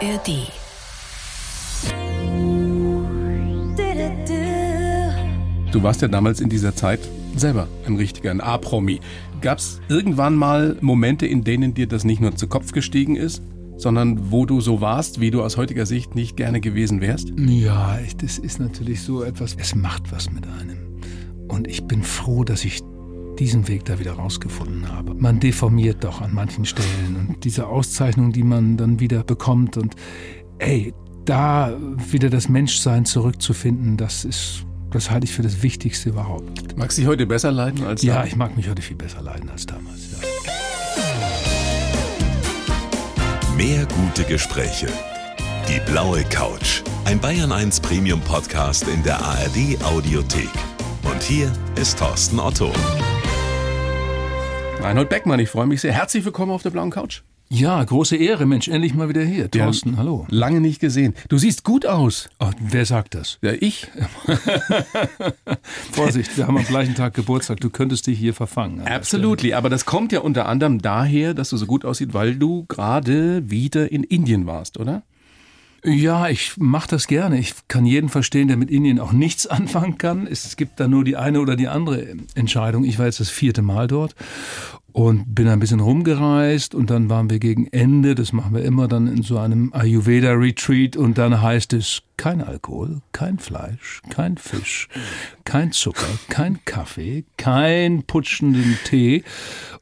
ARD. Du warst ja damals in dieser Zeit selber ein richtiger, ein A-Promi. Gab es irgendwann mal Momente, in denen dir das nicht nur zu Kopf gestiegen ist, sondern wo du so warst, wie du aus heutiger Sicht nicht gerne gewesen wärst? Ja, das ist natürlich so etwas, es macht was mit einem. Und ich bin froh, dass ich diesen Weg da wieder rausgefunden habe. Man deformiert doch an manchen Stellen und diese Auszeichnung, die man dann wieder bekommt und ey, da wieder das Menschsein zurückzufinden, das ist das halte ich für das Wichtigste überhaupt. Magst du dich heute besser leiden als Ja, damals? ich mag mich heute viel besser leiden als damals. Ja. Mehr gute Gespräche. Die blaue Couch. Ein Bayern 1 Premium Podcast in der ARD Audiothek. Und hier ist Thorsten Otto. Reinhold Beckmann, ich freue mich sehr. Herzlich willkommen auf der blauen Couch. Ja, große Ehre, Mensch, endlich mal wieder hier. Thorsten, ja, hallo. Lange nicht gesehen. Du siehst gut aus. Oh, wer sagt das? Ja, ich. Vorsicht, wir haben am gleichen Tag Geburtstag. Du könntest dich hier verfangen. Absolutely, aber das kommt ja unter anderem daher, dass du so gut aussiehst, weil du gerade wieder in Indien warst, oder? Ja, ich mache das gerne. Ich kann jeden verstehen, der mit Indien auch nichts anfangen kann. Es gibt da nur die eine oder die andere Entscheidung. Ich war jetzt das vierte Mal dort und bin ein bisschen rumgereist und dann waren wir gegen Ende, das machen wir immer dann in so einem Ayurveda Retreat und dann heißt es kein Alkohol, kein Fleisch, kein Fisch, kein Zucker, kein Kaffee, kein putschenden Tee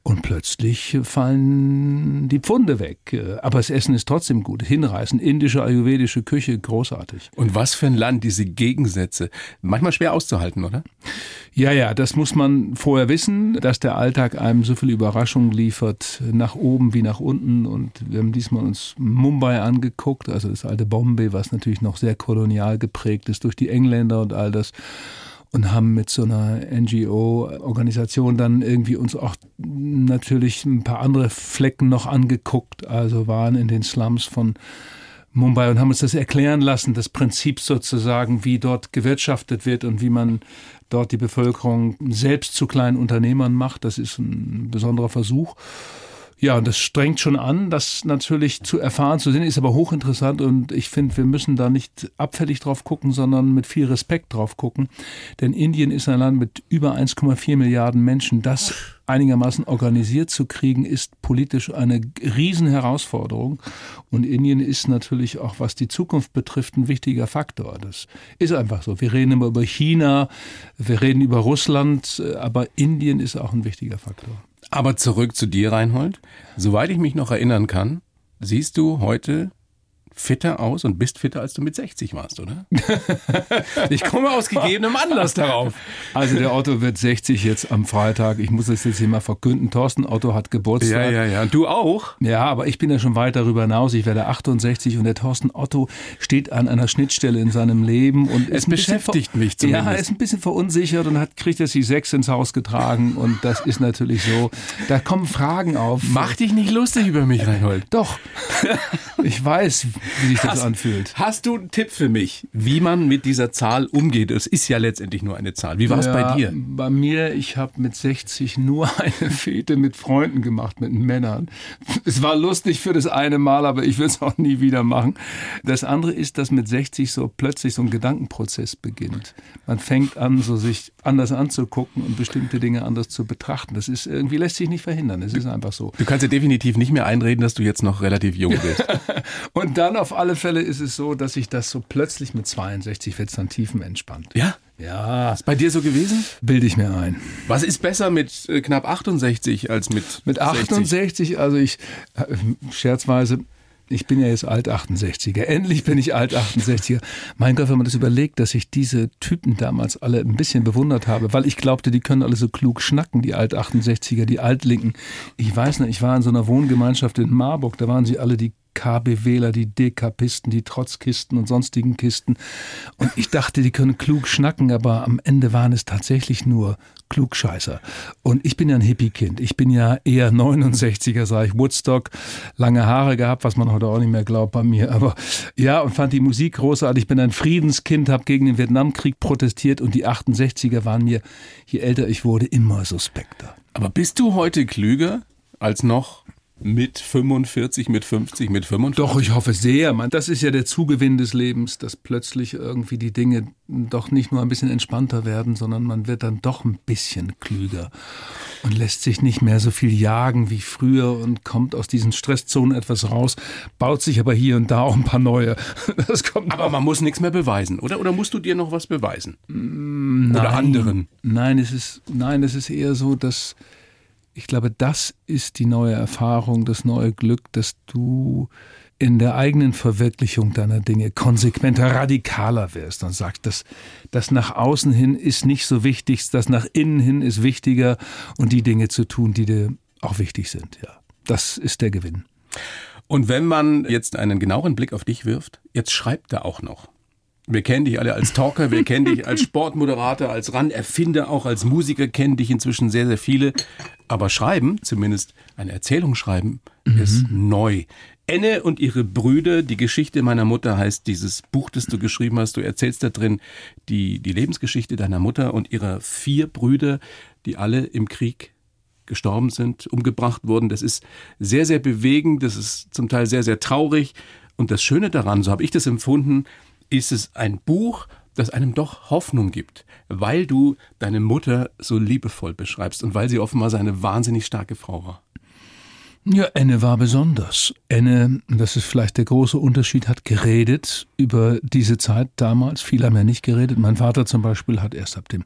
und plötzlich fallen die Pfunde weg. Aber das Essen ist trotzdem gut, hinreißend, indische, ayurvedische Küche, großartig. Und was für ein Land, diese Gegensätze, manchmal schwer auszuhalten, oder? Ja, ja, das muss man vorher wissen, dass der Alltag einem so viel Überraschungen liefert, nach oben wie nach unten und wir haben diesmal uns Mumbai angeguckt, also das alte Bombay, was natürlich noch sehr kolonial geprägt ist durch die Engländer und all das und haben mit so einer NGO-Organisation dann irgendwie uns auch natürlich ein paar andere Flecken noch angeguckt, also waren in den Slums von Mumbai und haben uns das erklären lassen, das Prinzip sozusagen, wie dort gewirtschaftet wird und wie man dort die Bevölkerung selbst zu kleinen Unternehmern macht. Das ist ein besonderer Versuch. Ja, und das strengt schon an, das natürlich zu erfahren, zu sehen, ist aber hochinteressant und ich finde, wir müssen da nicht abfällig drauf gucken, sondern mit viel Respekt drauf gucken. Denn Indien ist ein Land mit über 1,4 Milliarden Menschen. Das einigermaßen organisiert zu kriegen, ist politisch eine Riesenherausforderung. Und Indien ist natürlich auch, was die Zukunft betrifft, ein wichtiger Faktor. Das ist einfach so. Wir reden immer über China, wir reden über Russland, aber Indien ist auch ein wichtiger Faktor. Aber zurück zu dir, Reinhold. Soweit ich mich noch erinnern kann, siehst du heute fitter aus und bist fitter, als du mit 60 warst, oder? ich komme aus gegebenem Anlass darauf. Also der Otto wird 60 jetzt am Freitag. Ich muss es jetzt hier mal verkünden. Thorsten Otto hat Geburtstag. Ja, ja, ja. Und du auch? Ja, aber ich bin ja schon weit darüber hinaus. Ich werde 68 und der Thorsten Otto steht an einer Schnittstelle in seinem Leben und es beschäftigt mich zumindest. Ja, er ist ein bisschen verunsichert und hat kriegt er sich sechs ins Haus getragen und das ist natürlich so. Da kommen Fragen auf. Mach dich nicht lustig über mich, Reinhold. Doch. Ich weiß, wie sich das hast, anfühlt. Hast du einen Tipp für mich, wie man mit dieser Zahl umgeht? Es ist ja letztendlich nur eine Zahl. Wie war es ja, bei dir? Bei mir, ich habe mit 60 nur eine Fete mit Freunden gemacht, mit Männern. Es war lustig für das eine Mal, aber ich will es auch nie wieder machen. Das andere ist, dass mit 60 so plötzlich so ein Gedankenprozess beginnt. Man fängt an, so sich anders anzugucken und bestimmte Dinge anders zu betrachten. Das ist irgendwie lässt sich nicht verhindern. Es ist einfach so. Du kannst dir definitiv nicht mehr einreden, dass du jetzt noch relativ jung bist. und dann auf alle Fälle ist es so, dass ich das so plötzlich mit 62 wird es dann tiefenentspannd. Ja? Ja. Ist bei dir so gewesen? Bilde ich mir ein. Was ist besser mit äh, knapp 68 als mit Mit 68, 60? also ich, äh, scherzweise, ich bin ja jetzt alt 68er. Endlich bin ich alt 68er. Mein Gott, wenn man das überlegt, dass ich diese Typen damals alle ein bisschen bewundert habe, weil ich glaubte, die können alle so klug schnacken, die alt 68er, die Altlinken. Ich weiß nicht, ich war in so einer Wohngemeinschaft in Marburg, da waren sie alle die KBWler, die Dekapisten, die Trotzkisten und sonstigen Kisten. Und ich dachte, die können klug schnacken, aber am Ende waren es tatsächlich nur Klugscheißer. Und ich bin ja ein Hippie-Kind. Ich bin ja eher 69er, sage ich, Woodstock, lange Haare gehabt, was man heute auch nicht mehr glaubt bei mir. Aber ja, und fand die Musik großartig. Ich bin ein Friedenskind, habe gegen den Vietnamkrieg protestiert und die 68er waren mir, je älter ich wurde, immer suspekter. Aber bist du heute klüger als noch mit 45, mit 50, mit 45? Doch, ich hoffe sehr. Man, das ist ja der Zugewinn des Lebens, dass plötzlich irgendwie die Dinge doch nicht nur ein bisschen entspannter werden, sondern man wird dann doch ein bisschen klüger und lässt sich nicht mehr so viel jagen wie früher und kommt aus diesen Stresszonen etwas raus, baut sich aber hier und da auch ein paar neue. Das kommt aber man muss nichts mehr beweisen, oder? Oder musst du dir noch was beweisen? Mm, nein, oder anderen? Nein, es ist, nein, es ist eher so, dass ich glaube, das ist die neue Erfahrung, das neue Glück, dass du in der eigenen Verwirklichung deiner Dinge konsequenter, radikaler wirst und sagst, dass das nach außen hin ist nicht so wichtig, das nach innen hin ist wichtiger und die Dinge zu tun, die dir auch wichtig sind. Ja, das ist der Gewinn. Und wenn man jetzt einen genaueren Blick auf dich wirft, jetzt schreibt er auch noch. Wir kennen dich alle als Talker, wir kennen dich als Sportmoderator, als Ran-Erfinder, auch als Musiker kennen dich inzwischen sehr, sehr viele. Aber schreiben, zumindest eine Erzählung schreiben, mhm. ist neu. Enne und ihre Brüder, die Geschichte meiner Mutter heißt dieses Buch, das du geschrieben hast. Du erzählst da drin die, die Lebensgeschichte deiner Mutter und ihrer vier Brüder, die alle im Krieg gestorben sind, umgebracht wurden. Das ist sehr, sehr bewegend, das ist zum Teil sehr, sehr traurig. Und das Schöne daran, so habe ich das empfunden, ist es ein Buch, das einem doch Hoffnung gibt, weil du deine Mutter so liebevoll beschreibst und weil sie offenbar seine wahnsinnig starke Frau war. Ja, Enne war besonders. Enne, das ist vielleicht der große Unterschied, hat geredet über diese Zeit damals. Viele haben ja nicht geredet. Mein Vater zum Beispiel hat erst ab dem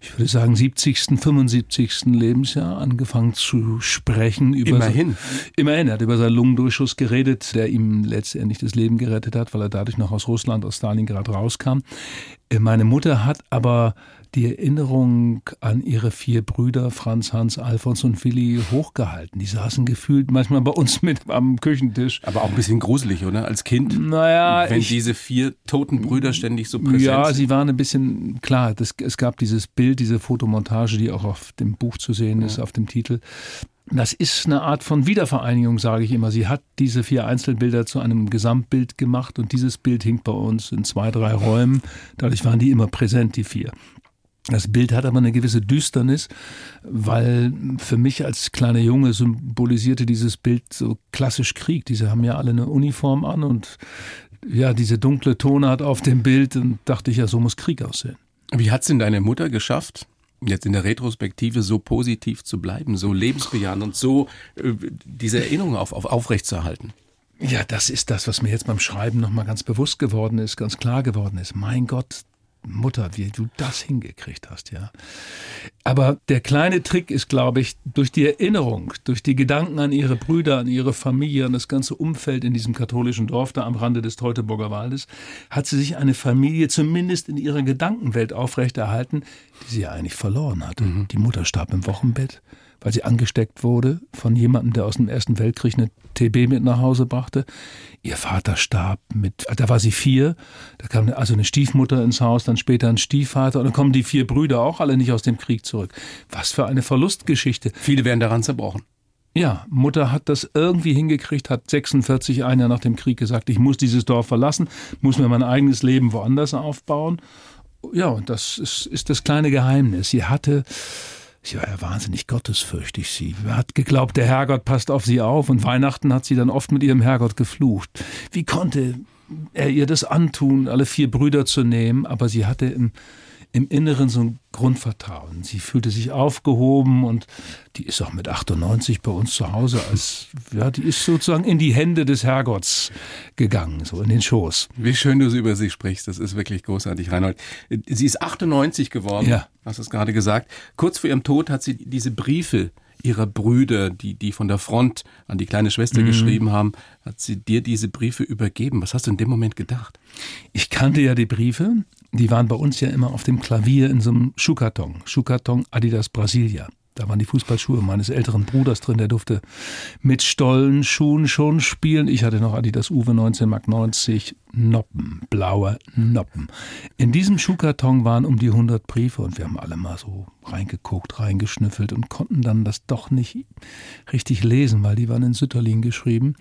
ich würde sagen, 70., 75. Lebensjahr angefangen zu sprechen. Über immerhin. So, immerhin. Er hat über seinen Lungendurchschuss geredet, der ihm letztendlich das Leben gerettet hat, weil er dadurch noch aus Russland, aus Stalingrad rauskam. Äh, meine Mutter hat aber die Erinnerung an ihre vier Brüder, Franz, Hans, Alfons und Willi, hochgehalten. Die saßen gefühlt manchmal bei uns mit am Küchentisch. Aber auch ein bisschen gruselig, oder? Als Kind? Naja. Wenn ich, diese vier toten Brüder ständig so präsent Ja, sie waren ein bisschen, klar, das, es gab dieses Bild, diese Fotomontage, die auch auf dem Buch zu sehen ist, ja. auf dem Titel. Das ist eine Art von Wiedervereinigung, sage ich immer. Sie hat diese vier Einzelbilder zu einem Gesamtbild gemacht und dieses Bild hing bei uns in zwei, drei Räumen. Dadurch waren die immer präsent, die vier. Das Bild hat aber eine gewisse Düsternis, weil für mich als kleiner Junge symbolisierte dieses Bild so klassisch Krieg. Diese haben ja alle eine Uniform an und ja, diese dunkle Tonart auf dem Bild und dachte ich ja, so muss Krieg aussehen. Wie hat's denn deine Mutter geschafft, jetzt in der Retrospektive so positiv zu bleiben, so lebensbejahend und so äh, diese Erinnerung auf, auf aufrechtzuerhalten? Ja, das ist das, was mir jetzt beim Schreiben nochmal ganz bewusst geworden ist, ganz klar geworden ist. Mein Gott, Mutter, wie du das hingekriegt hast, ja. Aber der kleine Trick ist, glaube ich, durch die Erinnerung, durch die Gedanken an ihre Brüder, an ihre Familie, an das ganze Umfeld in diesem katholischen Dorf da am Rande des Teutoburger Waldes, hat sie sich eine Familie zumindest in ihrer Gedankenwelt aufrechterhalten, die sie ja eigentlich verloren hatte. Mhm. Die Mutter starb im Wochenbett weil sie angesteckt wurde von jemandem, der aus dem Ersten Weltkrieg eine TB mit nach Hause brachte. Ihr Vater starb mit, da war sie vier, da kam also eine Stiefmutter ins Haus, dann später ein Stiefvater und dann kommen die vier Brüder auch alle nicht aus dem Krieg zurück. Was für eine Verlustgeschichte. Viele werden daran zerbrochen. Ja, Mutter hat das irgendwie hingekriegt, hat 46 ein Jahr nach dem Krieg gesagt, ich muss dieses Dorf verlassen, muss mir mein eigenes Leben woanders aufbauen. Ja, und das ist, ist das kleine Geheimnis. Sie hatte Sie war ja wahnsinnig gottesfürchtig. Sie hat geglaubt, der Herrgott passt auf sie auf und Weihnachten hat sie dann oft mit ihrem Herrgott geflucht. Wie konnte er ihr das antun, alle vier Brüder zu nehmen? Aber sie hatte im im Inneren so ein Grundvertrauen. Sie fühlte sich aufgehoben und die ist auch mit 98 bei uns zu Hause als, ja, die ist sozusagen in die Hände des Herrgotts gegangen, so in den Schoß. Wie schön du so über sie sprichst. Das ist wirklich großartig, Reinhold. Sie ist 98 geworden. Ja. Hast du es gerade gesagt. Kurz vor ihrem Tod hat sie diese Briefe ihrer Brüder, die, die von der Front an die kleine Schwester mhm. geschrieben haben, hat sie dir diese Briefe übergeben. Was hast du in dem Moment gedacht? Ich kannte ja die Briefe. Die waren bei uns ja immer auf dem Klavier in so einem Schuhkarton. Schuhkarton Adidas Brasilia. Da waren die Fußballschuhe meines älteren Bruders drin, der durfte mit Stollenschuhen schon spielen. Ich hatte noch Adidas Uwe 19 Mark 90 Noppen, blaue Noppen. In diesem Schuhkarton waren um die 100 Briefe und wir haben alle mal so reingeguckt, reingeschnüffelt und konnten dann das doch nicht richtig lesen, weil die waren in Sütterlin geschrieben.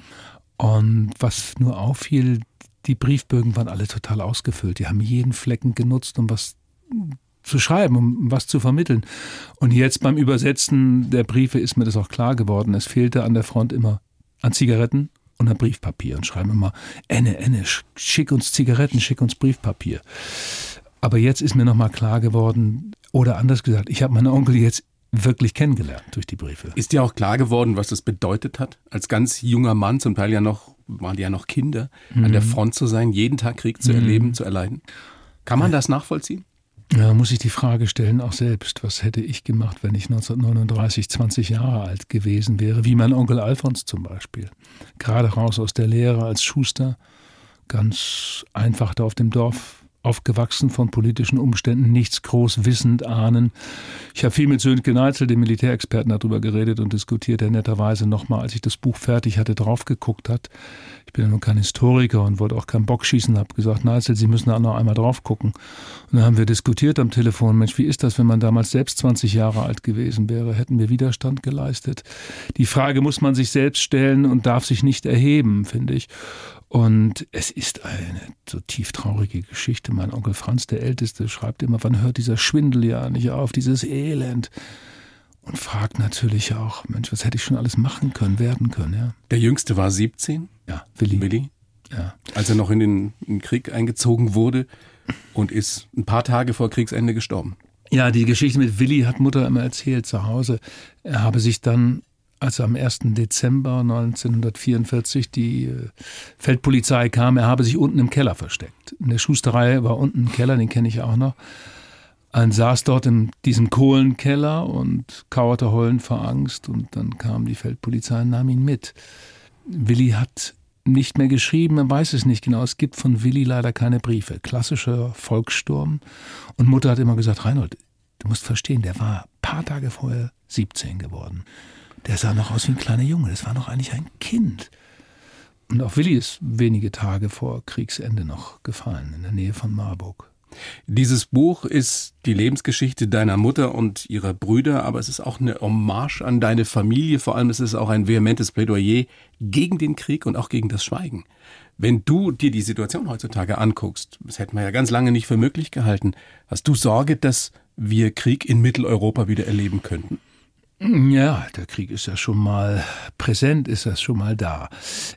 Und was nur auffiel, die Briefbögen waren alle total ausgefüllt. Die haben jeden Flecken genutzt, um was zu schreiben, um was zu vermitteln. Und jetzt beim Übersetzen der Briefe ist mir das auch klar geworden. Es fehlte an der Front immer an Zigaretten und an Briefpapier und schreiben immer, Enne, Enne, schick uns Zigaretten, schick uns Briefpapier. Aber jetzt ist mir nochmal klar geworden, oder anders gesagt, ich habe meinen Onkel jetzt wirklich kennengelernt durch die Briefe. Ist dir auch klar geworden, was das bedeutet hat, als ganz junger Mann, zum Teil ja noch, waren die ja noch Kinder, mhm. an der mhm. Front zu sein, jeden Tag Krieg zu mhm. erleben, zu erleiden? Kann man das nachvollziehen? Ja, muss ich die Frage stellen, auch selbst, was hätte ich gemacht, wenn ich 1939 20 Jahre alt gewesen wäre, wie mein Onkel Alfons zum Beispiel. Gerade raus aus der Lehre als Schuster, ganz einfach da auf dem Dorf aufgewachsen von politischen Umständen, nichts groß wissend ahnen. Ich habe viel mit Sönke Neitzel, dem Militärexperten, darüber geredet und diskutiert, der netterweise nochmal, als ich das Buch fertig hatte, drauf geguckt hat. Ich bin ja nun kein Historiker und wollte auch keinen Bock schießen, habe gesagt, Neitzel, Sie müssen da noch einmal drauf gucken. Und dann haben wir diskutiert am Telefon, Mensch, wie ist das, wenn man damals selbst 20 Jahre alt gewesen wäre? Hätten wir Widerstand geleistet? Die Frage muss man sich selbst stellen und darf sich nicht erheben, finde ich. Und es ist eine so tief traurige Geschichte. Mein Onkel Franz, der Älteste, schreibt immer, wann hört dieser Schwindel ja nicht auf, dieses Elend? Und fragt natürlich auch, Mensch, was hätte ich schon alles machen können, werden können, ja. Der Jüngste war 17? Ja, Willi. Willi? Ja. Als er noch in den, in den Krieg eingezogen wurde und ist ein paar Tage vor Kriegsende gestorben. Ja, die Geschichte mit Willi hat Mutter immer erzählt zu Hause. Er habe sich dann als am 1. Dezember 1944 die äh, Feldpolizei kam, er habe sich unten im Keller versteckt. In der Schusterei war unten ein Keller, den kenne ich auch noch. Und saß dort in diesem Kohlenkeller und kauerte heulend vor Angst und dann kam die Feldpolizei und nahm ihn mit. Willi hat nicht mehr geschrieben, er weiß es nicht genau. Es gibt von Willi leider keine Briefe. Klassischer Volkssturm. Und Mutter hat immer gesagt, Reinhold, du musst verstehen, der war ein paar Tage vorher 17 geworden der sah noch aus wie ein kleiner Junge. Das war noch eigentlich ein Kind. Und auch Willi ist wenige Tage vor Kriegsende noch gefallen, in der Nähe von Marburg. Dieses Buch ist die Lebensgeschichte deiner Mutter und ihrer Brüder, aber es ist auch eine Hommage an deine Familie. Vor allem ist es auch ein vehementes Plädoyer gegen den Krieg und auch gegen das Schweigen. Wenn du dir die Situation heutzutage anguckst, das hätten wir ja ganz lange nicht für möglich gehalten, hast du Sorge, dass wir Krieg in Mitteleuropa wieder erleben könnten? Ja, der Krieg ist ja schon mal präsent, ist das schon mal da.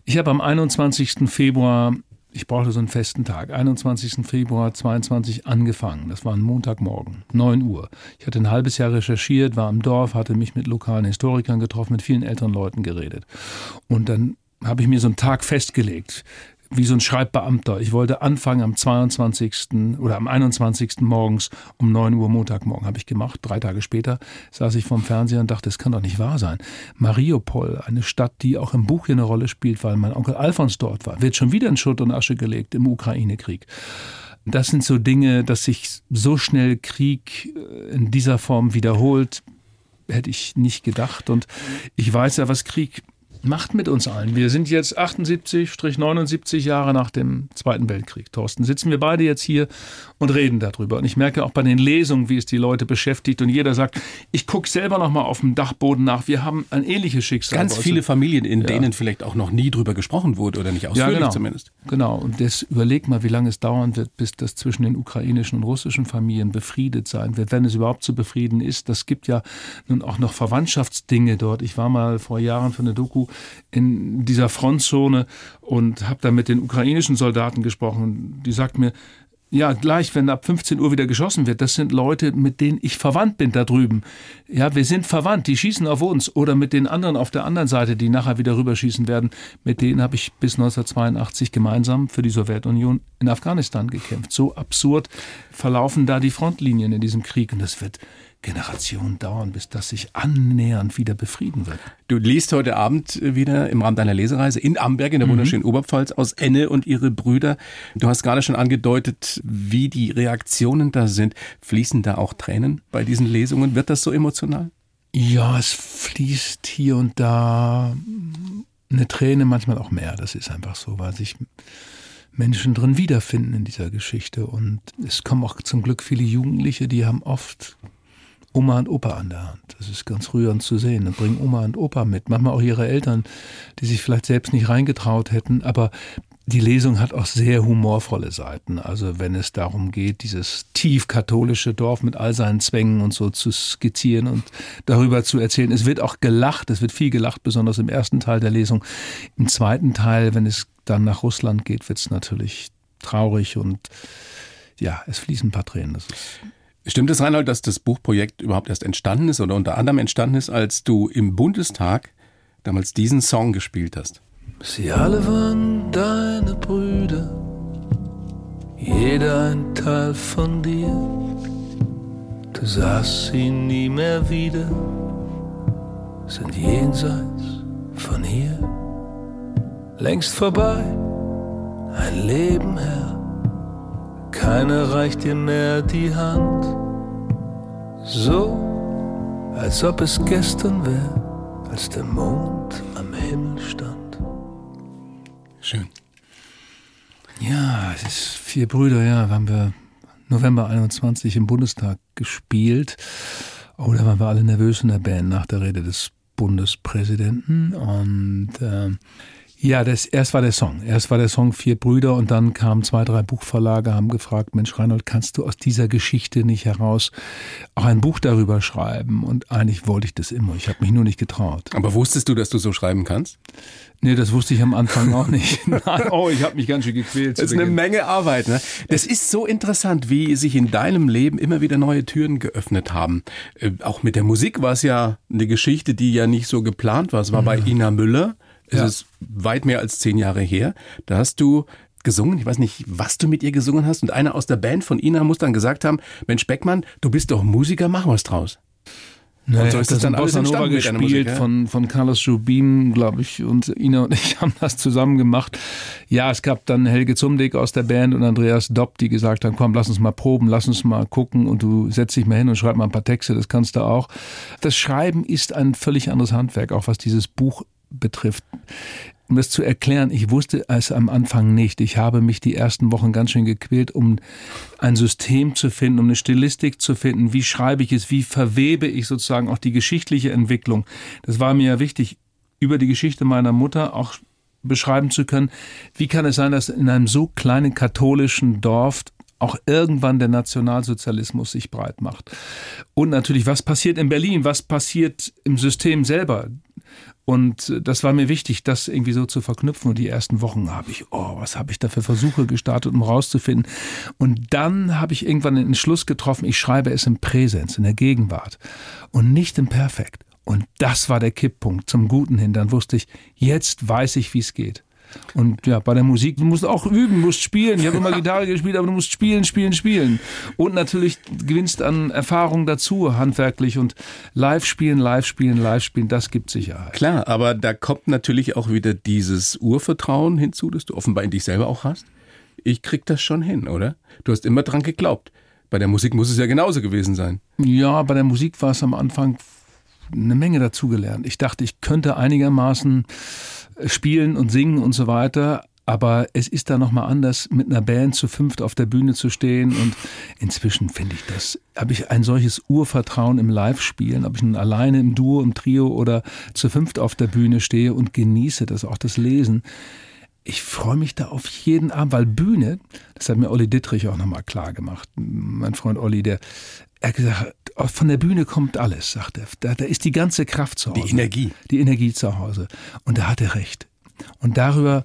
Ich habe am 21. Februar, ich brauchte so einen festen Tag, 21. Februar 22 angefangen. Das war ein Montagmorgen, 9 Uhr. Ich hatte ein halbes Jahr recherchiert, war im Dorf, hatte mich mit lokalen Historikern getroffen, mit vielen älteren Leuten geredet. Und dann habe ich mir so einen Tag festgelegt wie so ein Schreibbeamter. Ich wollte anfangen am 22. oder am 21. morgens um 9 Uhr Montagmorgen. Habe ich gemacht. Drei Tage später saß ich vorm Fernseher und dachte, das kann doch nicht wahr sein. Mariupol, eine Stadt, die auch im Buch hier eine Rolle spielt, weil mein Onkel Alfons dort war, wird schon wieder in Schutt und Asche gelegt im Ukraine-Krieg. Das sind so Dinge, dass sich so schnell Krieg äh, in dieser Form wiederholt, hätte ich nicht gedacht. Und ich weiß ja, was Krieg macht mit uns allen. Wir sind jetzt 78-79 Jahre nach dem Zweiten Weltkrieg. Thorsten, sitzen wir beide jetzt hier und reden darüber. Und ich merke auch bei den Lesungen, wie es die Leute beschäftigt. Und jeder sagt, ich gucke selber noch mal auf dem Dachboden nach. Wir haben ein ähnliches Schicksal. Ganz viele Familien, in ja. denen vielleicht auch noch nie drüber gesprochen wurde oder nicht ausführlich ja, genau. zumindest. Genau. Und das überleg mal, wie lange es dauern wird, bis das zwischen den ukrainischen und russischen Familien befriedet sein wird, wenn es überhaupt zu befrieden ist. Das gibt ja nun auch noch Verwandtschaftsdinge dort. Ich war mal vor Jahren für eine Doku in dieser Frontzone und habe da mit den ukrainischen Soldaten gesprochen. Die sagt mir, ja, gleich, wenn ab 15 Uhr wieder geschossen wird, das sind Leute, mit denen ich verwandt bin da drüben. Ja, wir sind verwandt, die schießen auf uns. Oder mit den anderen auf der anderen Seite, die nachher wieder rüberschießen werden. Mit denen habe ich bis 1982 gemeinsam für die Sowjetunion in Afghanistan gekämpft. So absurd verlaufen da die Frontlinien in diesem Krieg. Und das wird Generationen dauern, bis das sich annähernd wieder befrieden wird. Du liest heute Abend wieder im Rahmen deiner Lesereise in Amberg in der mhm. wunderschönen Oberpfalz aus Enne und ihre Brüder. Du hast gerade schon angedeutet, wie die Reaktionen da sind. Fließen da auch Tränen bei diesen Lesungen? Wird das so emotional? Ja, es fließt hier und da eine Träne, manchmal auch mehr. Das ist einfach so, weil sich Menschen drin wiederfinden in dieser Geschichte. Und es kommen auch zum Glück viele Jugendliche, die haben oft Oma und Opa an der Hand. Das ist ganz rührend zu sehen. Und bringen Oma und Opa mit. Manchmal auch ihre Eltern, die sich vielleicht selbst nicht reingetraut hätten. Aber die Lesung hat auch sehr humorvolle Seiten. Also wenn es darum geht, dieses tief katholische Dorf mit all seinen Zwängen und so zu skizzieren und darüber zu erzählen. Es wird auch gelacht, es wird viel gelacht, besonders im ersten Teil der Lesung. Im zweiten Teil, wenn es dann nach Russland geht, wird es natürlich traurig und ja, es fließen ein paar Tränen. Das ist Stimmt es, Reinhold, dass das Buchprojekt überhaupt erst entstanden ist oder unter anderem entstanden ist, als du im Bundestag damals diesen Song gespielt hast? Sie alle waren deine Brüder, jeder ein Teil von dir. Du sahst sie nie mehr wieder, sind jenseits von hier, längst vorbei, ein Leben her. Keiner reicht dir mehr die Hand, so als ob es gestern wäre, als der Mond am Himmel stand. Schön. Ja, es ist vier Brüder, ja, haben wir November 21 im Bundestag gespielt. Oh, da waren wir alle nervös in der Band nach der Rede des Bundespräsidenten. Und äh, ja, das, erst war der Song. Erst war der Song Vier Brüder und dann kamen zwei, drei Buchverlage, haben gefragt, Mensch Reinhold, kannst du aus dieser Geschichte nicht heraus auch ein Buch darüber schreiben? Und eigentlich wollte ich das immer. Ich habe mich nur nicht getraut. Aber wusstest du, dass du so schreiben kannst? Nee, das wusste ich am Anfang auch nicht. Nein, oh, ich habe mich ganz schön gequält. Das ist eine Menge Arbeit. Ne? Das ist so interessant, wie sich in deinem Leben immer wieder neue Türen geöffnet haben. Äh, auch mit der Musik war es ja eine Geschichte, die ja nicht so geplant war. Es war mhm. bei Ina Müller es ja. ist weit mehr als zehn Jahre her. Da hast du gesungen. Ich weiß nicht, was du mit ihr gesungen hast. Und einer aus der Band von Ina muss dann gesagt haben, Mensch Beckmann, du bist doch Musiker, mach was draus. Naja, und so ist das, das dann alles Nova gespielt Musik, ja? von, von Carlos Jubin, glaube ich, und Ina und ich haben das zusammen gemacht. Ja, es gab dann Helge Zumdick aus der Band und Andreas Dopp, die gesagt haben, komm, lass uns mal proben, lass uns mal gucken und du setz dich mal hin und schreib mal ein paar Texte, das kannst du auch. Das Schreiben ist ein völlig anderes Handwerk, auch was dieses Buch betrifft. Um das zu erklären, ich wusste es am Anfang nicht. Ich habe mich die ersten Wochen ganz schön gequält, um ein System zu finden, um eine Stilistik zu finden. Wie schreibe ich es? Wie verwebe ich sozusagen auch die geschichtliche Entwicklung? Das war mir ja wichtig, über die Geschichte meiner Mutter auch beschreiben zu können. Wie kann es sein, dass in einem so kleinen katholischen Dorf auch irgendwann der Nationalsozialismus sich breit macht. Und natürlich, was passiert in Berlin? Was passiert im System selber? Und das war mir wichtig, das irgendwie so zu verknüpfen. Und die ersten Wochen habe ich, oh, was habe ich da für Versuche gestartet, um rauszufinden. Und dann habe ich irgendwann den Entschluss getroffen, ich schreibe es im Präsens, in der Gegenwart und nicht im Perfekt. Und das war der Kipppunkt zum Guten hin. Dann wusste ich, jetzt weiß ich, wie es geht. Und ja, bei der Musik, du musst auch üben, musst spielen. Ich habe immer Gitarre gespielt, aber du musst spielen, spielen, spielen. Und natürlich gewinnst an Erfahrung dazu, handwerklich und live spielen, live spielen, live spielen, das gibt Sicherheit. Klar, aber da kommt natürlich auch wieder dieses Urvertrauen hinzu, das du offenbar in dich selber auch hast. Ich krieg das schon hin, oder? Du hast immer dran geglaubt. Bei der Musik muss es ja genauso gewesen sein. Ja, bei der Musik war es am Anfang eine Menge dazugelernt. Ich dachte, ich könnte einigermaßen spielen und singen und so weiter. Aber es ist da nochmal anders, mit einer Band zu fünft auf der Bühne zu stehen. Und inzwischen finde ich das, habe ich ein solches Urvertrauen im Live-Spielen, ob ich nun alleine im Duo, im Trio oder zu fünft auf der Bühne stehe und genieße das, auch das Lesen. Ich freue mich da auf jeden Abend, weil Bühne, das hat mir Olli Dittrich auch nochmal klar gemacht. Mein Freund Olli, der, er hat gesagt, von der Bühne kommt alles, sagt er. Da, da ist die ganze Kraft zu Hause. Die Energie. Die Energie zu Hause. Und da hat er recht. Und darüber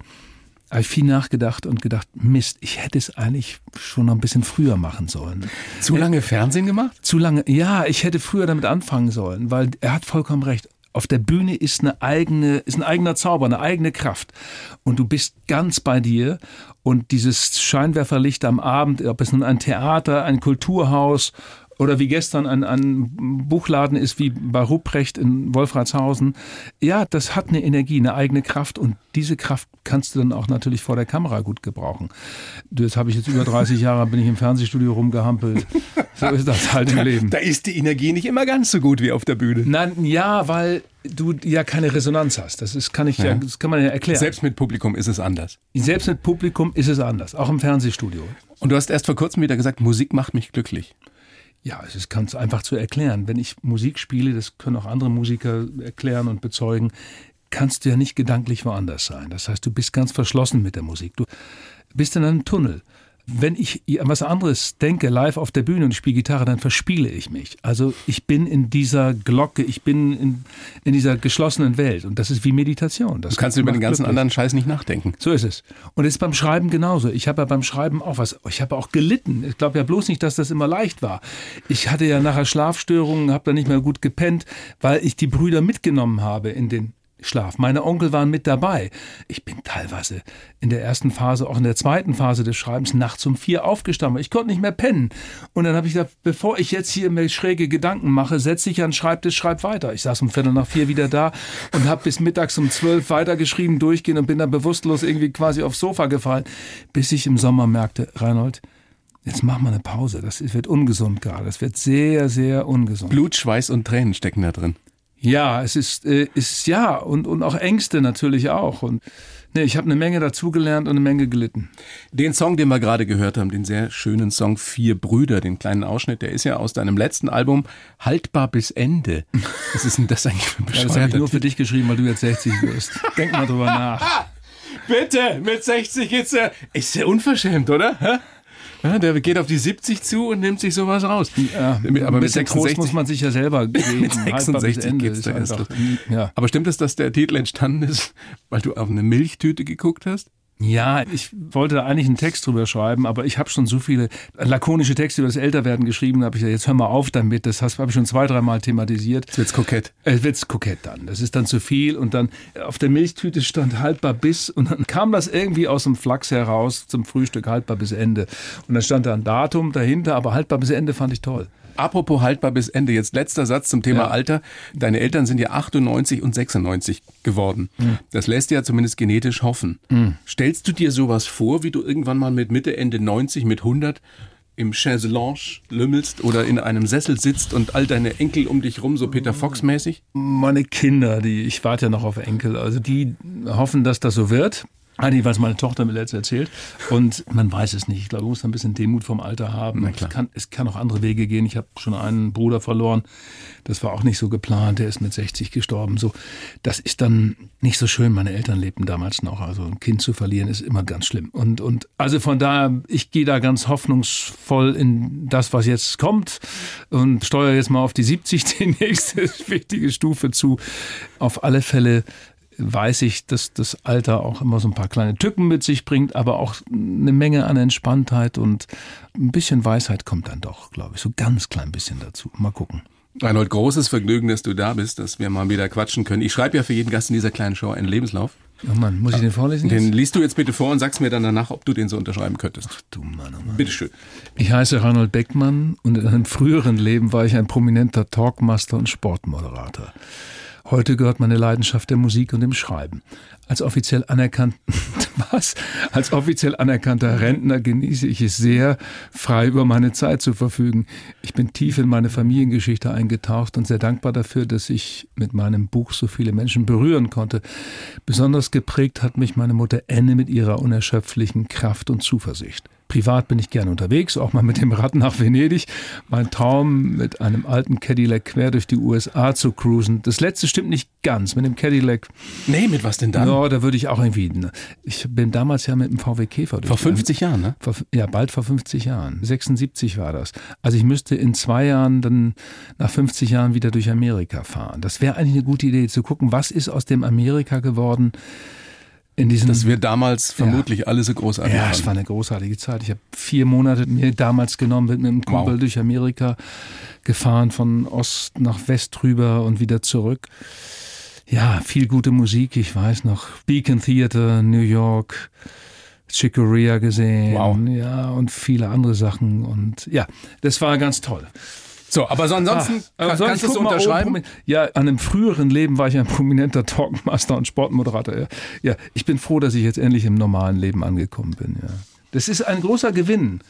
habe ich viel nachgedacht und gedacht, Mist, ich hätte es eigentlich schon noch ein bisschen früher machen sollen. Zu lange Fernsehen gemacht? Zu lange, ja, ich hätte früher damit anfangen sollen, weil er hat vollkommen recht. Auf der Bühne ist eine eigene, ist ein eigener Zauber, eine eigene Kraft. Und du bist ganz bei dir. Und dieses Scheinwerferlicht am Abend, ob es nun ein Theater, ein Kulturhaus oder wie gestern ein, ein Buchladen ist wie bei Rupprecht in Wolfratshausen. Ja, das hat eine Energie, eine eigene Kraft und diese Kraft kannst du dann auch natürlich vor der Kamera gut gebrauchen. Das habe ich jetzt über 30 Jahre, bin ich im Fernsehstudio rumgehampelt. So ist das halt im Leben. Da ist die Energie nicht immer ganz so gut wie auf der Bühne. Nein, ja, weil du ja keine Resonanz hast. Das ist, kann ich ja. ja, das kann man ja erklären. Selbst mit Publikum ist es anders. Selbst mit Publikum ist es anders, auch im Fernsehstudio. Und du hast erst vor kurzem wieder gesagt, Musik macht mich glücklich. Ja, es ist ganz einfach zu erklären. Wenn ich Musik spiele, das können auch andere Musiker erklären und bezeugen, kannst du ja nicht gedanklich woanders sein. Das heißt, du bist ganz verschlossen mit der Musik. Du bist in einem Tunnel wenn ich an was anderes denke, live auf der Bühne und ich spiele Gitarre, dann verspiele ich mich. Also ich bin in dieser Glocke, ich bin in, in dieser geschlossenen Welt und das ist wie Meditation. Das du kannst über den ganzen glücklich. anderen Scheiß nicht nachdenken. So ist es. Und es ist beim Schreiben genauso. Ich habe ja beim Schreiben auch was, ich habe auch gelitten. Ich glaube ja bloß nicht, dass das immer leicht war. Ich hatte ja nachher Schlafstörungen, habe da nicht mehr gut gepennt, weil ich die Brüder mitgenommen habe in den Schlaf. Meine Onkel waren mit dabei. Ich bin teilweise in der ersten Phase, auch in der zweiten Phase des Schreibens, nachts um vier aufgestanden. Ich konnte nicht mehr pennen. Und dann habe ich gesagt, bevor ich jetzt hier mir schräge Gedanken mache, setze ich an den Schreibtisch, schreib weiter. Ich saß um Viertel nach vier wieder da und habe bis mittags um zwölf weitergeschrieben, durchgehen und bin dann bewusstlos irgendwie quasi aufs Sofa gefallen, bis ich im Sommer merkte, Reinhold, Jetzt mach mal eine Pause. Das wird ungesund gerade. Das wird sehr, sehr ungesund. Blut, Schweiß und Tränen stecken da drin. Ja, es ist, äh, ist ja und, und auch Ängste natürlich auch. Und nee, ich habe eine Menge dazugelernt und eine Menge gelitten. Den Song, den wir gerade gehört haben, den sehr schönen Song Vier Brüder, den kleinen Ausschnitt, der ist ja aus deinem letzten Album Haltbar bis Ende. Was ist denn das eigentlich für ein ja, Das habe ich nur für dich geschrieben, weil du jetzt 60 wirst. Denk mal drüber nach. Bitte, mit 60 geht's ja. Ist ja unverschämt, oder? Ja, der geht auf die 70 zu und nimmt sich sowas raus. Ja, aber mit 66 muss man sich ja selber geben. mit 66 geht's da erst los. Ja. Aber stimmt es, dass der Titel entstanden ist, weil du auf eine Milchtüte geguckt hast? Ja, ich wollte da eigentlich einen Text drüber schreiben, aber ich habe schon so viele lakonische Texte über das Älterwerden geschrieben, da habe ich gesagt, jetzt hör mal auf damit. Das habe ich schon zwei, dreimal thematisiert. Jetzt wird's kokett. Es wird's kokett dann. Das ist dann zu viel und dann auf der Milchtüte stand haltbar bis und dann kam das irgendwie aus dem Flachs heraus zum Frühstück haltbar bis Ende. Und dann stand da ein Datum dahinter, aber haltbar bis Ende fand ich toll. Apropos haltbar bis Ende, jetzt letzter Satz zum Thema ja. Alter. Deine Eltern sind ja 98 und 96 geworden. Mhm. Das lässt ja zumindest genetisch hoffen. Mhm. Stellst du dir sowas vor, wie du irgendwann mal mit Mitte, Ende 90, mit 100 im Chaiselange lümmelst oder in einem Sessel sitzt und all deine Enkel um dich rum, so Peter Fox mäßig? Meine Kinder, die, ich warte ja noch auf Enkel, also die hoffen, dass das so wird. Eigentlich, was meine Tochter mir letztes erzählt. Und man weiß es nicht. Ich glaube, man muss ein bisschen Demut vom Alter haben. Es kann, es kann auch andere Wege gehen. Ich habe schon einen Bruder verloren. Das war auch nicht so geplant. Der ist mit 60 gestorben. So, das ist dann nicht so schön. Meine Eltern lebten damals noch. Also ein Kind zu verlieren ist immer ganz schlimm. Und, und also von daher, ich gehe da ganz hoffnungsvoll in das, was jetzt kommt und steuere jetzt mal auf die 70, die nächste wichtige Stufe zu. Auf alle Fälle weiß ich, dass das Alter auch immer so ein paar kleine Tücken mit sich bringt, aber auch eine Menge an Entspanntheit und ein bisschen Weisheit kommt dann doch, glaube ich, so ganz klein bisschen dazu. Mal gucken. Reinhold, großes Vergnügen, dass du da bist, dass wir mal wieder quatschen können. Ich schreibe ja für jeden Gast in dieser kleinen Show einen Lebenslauf. Oh Mann, muss ich den vorlesen? Den liest du jetzt bitte vor und sagst mir dann danach, ob du den so unterschreiben könntest. Ach du Mann, oh Mann. Bitteschön. Ich heiße Reinhold Beckmann und in einem früheren Leben war ich ein prominenter Talkmaster und Sportmoderator. Heute gehört meine Leidenschaft der Musik und dem Schreiben. Als offiziell anerkannt, was? Als offiziell anerkannter Rentner genieße ich es sehr, frei über meine Zeit zu verfügen. Ich bin tief in meine Familiengeschichte eingetaucht und sehr dankbar dafür, dass ich mit meinem Buch so viele Menschen berühren konnte. Besonders geprägt hat mich meine Mutter Anne mit ihrer unerschöpflichen Kraft und Zuversicht. Privat bin ich gerne unterwegs, auch mal mit dem Rad nach Venedig. Mein Traum, mit einem alten Cadillac quer durch die USA zu cruisen. Das letzte stimmt nicht ganz. Mit dem Cadillac. Nee, mit was denn dann? Ja, da würde ich auch irgendwie. Ne, ich bin damals ja mit dem VW Käfer durch. Vor 50 Jahren, ne? Vor, ja, bald vor 50 Jahren. 76 war das. Also ich müsste in zwei Jahren dann nach 50 Jahren wieder durch Amerika fahren. Das wäre eigentlich eine gute Idee, zu gucken, was ist aus dem Amerika geworden in diesen, das wir damals vermutlich ja. alle so großartig Ja, es war eine großartige Zeit. Ich habe vier Monate mir damals genommen, mit einem Kumpel wow. durch Amerika gefahren, von Ost nach West rüber und wieder zurück. Ja, viel gute Musik, ich weiß noch. Beacon Theater, New York, Chicoria gesehen. Wow. Ja, und viele andere Sachen. Und ja, das war ganz toll. So, aber so ansonsten ah, kann, kannst du es unterschreiben? Ja, an einem früheren Leben war ich ein prominenter Talkmaster und Sportmoderator. Ja. ja, ich bin froh, dass ich jetzt endlich im normalen Leben angekommen bin. Ja. Das ist ein großer Gewinn,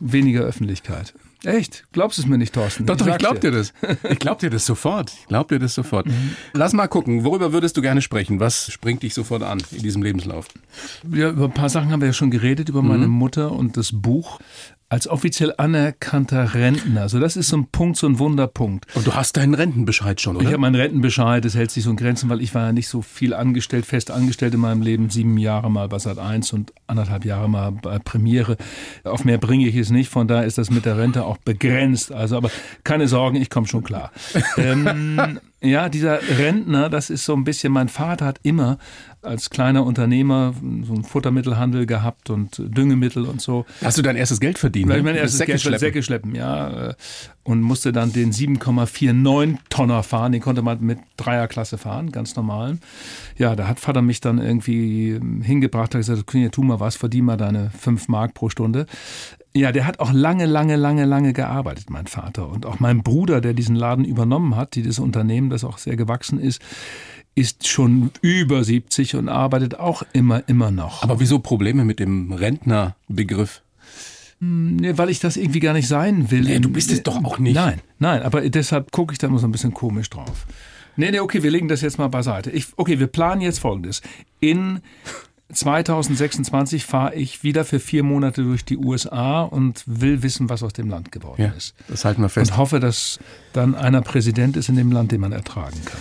weniger Öffentlichkeit. Echt? Glaubst du es mir nicht, Thorsten? Doch, doch, ich glaub dir das. Ich glaub dir das sofort. Ich glaub dir das sofort. Mhm. Lass mal gucken, worüber würdest du gerne sprechen? Was springt dich sofort an in diesem Lebenslauf? Ja, über ein paar Sachen haben wir ja schon geredet, über meine mhm. Mutter und das Buch. Als offiziell anerkannter Rentner. Also das ist so ein Punkt, so ein Wunderpunkt. Und du hast deinen Rentenbescheid schon, oder? Ich habe meinen Rentenbescheid, das hält sich so in Grenzen, weil ich war ja nicht so viel angestellt, fest angestellt in meinem Leben. Sieben Jahre mal bei Sat 1 und anderthalb Jahre mal bei Premiere. Auf mehr bringe ich es nicht, von daher ist das mit der Rente auch begrenzt. Also, aber keine Sorgen, ich komme schon klar. ähm, ja, dieser Rentner, das ist so ein bisschen, mein Vater hat immer als kleiner Unternehmer so einen Futtermittelhandel gehabt und Düngemittel und so. Hast du dein erstes Geld verdient? Ich mein erstes Säcke Geld schleppen. Säcke schleppen, ja. Äh, und musste dann den 7,49 Tonner fahren. Den konnte man mit Dreierklasse fahren, ganz normal. Ja, da hat Vater mich dann irgendwie hingebracht, hat gesagt, tu mal was, verdien mal deine 5 Mark pro Stunde. Ja, der hat auch lange, lange, lange, lange gearbeitet, mein Vater. Und auch mein Bruder, der diesen Laden übernommen hat, dieses Unternehmen, das auch sehr gewachsen ist, ist schon über 70 und arbeitet auch immer, immer noch. Aber wieso Probleme mit dem Rentnerbegriff? Hm, nee, weil ich das irgendwie gar nicht sein will. Nee, du bist es doch auch nicht. Nein, nein, aber deshalb gucke ich da immer so ein bisschen komisch drauf. Nee, nee, okay, wir legen das jetzt mal beiseite. Ich, okay, wir planen jetzt folgendes. In 2026 fahre ich wieder für vier Monate durch die USA und will wissen, was aus dem Land geworden ja, ist. Das halten wir fest. Und hoffe, dass dann einer Präsident ist in dem Land, den man ertragen kann.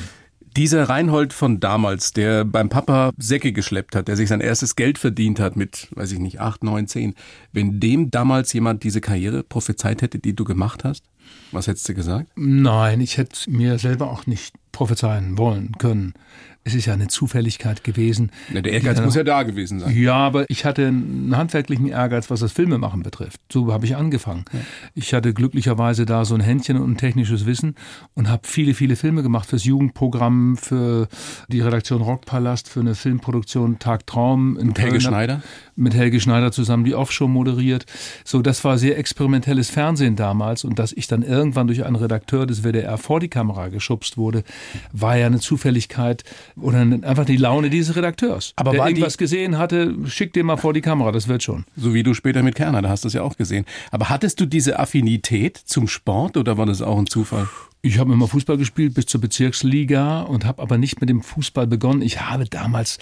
Dieser Reinhold von damals, der beim Papa Säcke geschleppt hat, der sich sein erstes Geld verdient hat mit, weiß ich nicht, acht, neun, zehn. Wenn dem damals jemand diese Karriere prophezeit hätte, die du gemacht hast, was hättest du gesagt? Nein, ich hätte mir selber auch nicht prophezeien wollen können es ist ja eine Zufälligkeit gewesen. Ja, der Ehrgeiz muss ja da gewesen sein. Ja, aber ich hatte einen handwerklichen Ehrgeiz, was das Filmemachen betrifft. So habe ich angefangen. Ja. Ich hatte glücklicherweise da so ein Händchen und ein technisches Wissen und habe viele, viele Filme gemacht fürs Jugendprogramm, für die Redaktion Rockpalast, für eine Filmproduktion Tag Traum. In Helge Köln. Schneider? Mit Helge Schneider zusammen die Offshow moderiert. So, das war sehr experimentelles Fernsehen damals und dass ich dann irgendwann durch einen Redakteur des WDR vor die Kamera geschubst wurde, war ja eine Zufälligkeit, oder einfach die Laune dieses Redakteurs. Aber der irgendwas gesehen hatte, schick dir mal vor die Kamera, das wird schon. So wie du später mit Kerner, da hast du es ja auch gesehen. Aber hattest du diese Affinität zum Sport oder war das auch ein Zufall? Ich habe immer Fußball gespielt bis zur Bezirksliga und habe aber nicht mit dem Fußball begonnen. Ich habe damals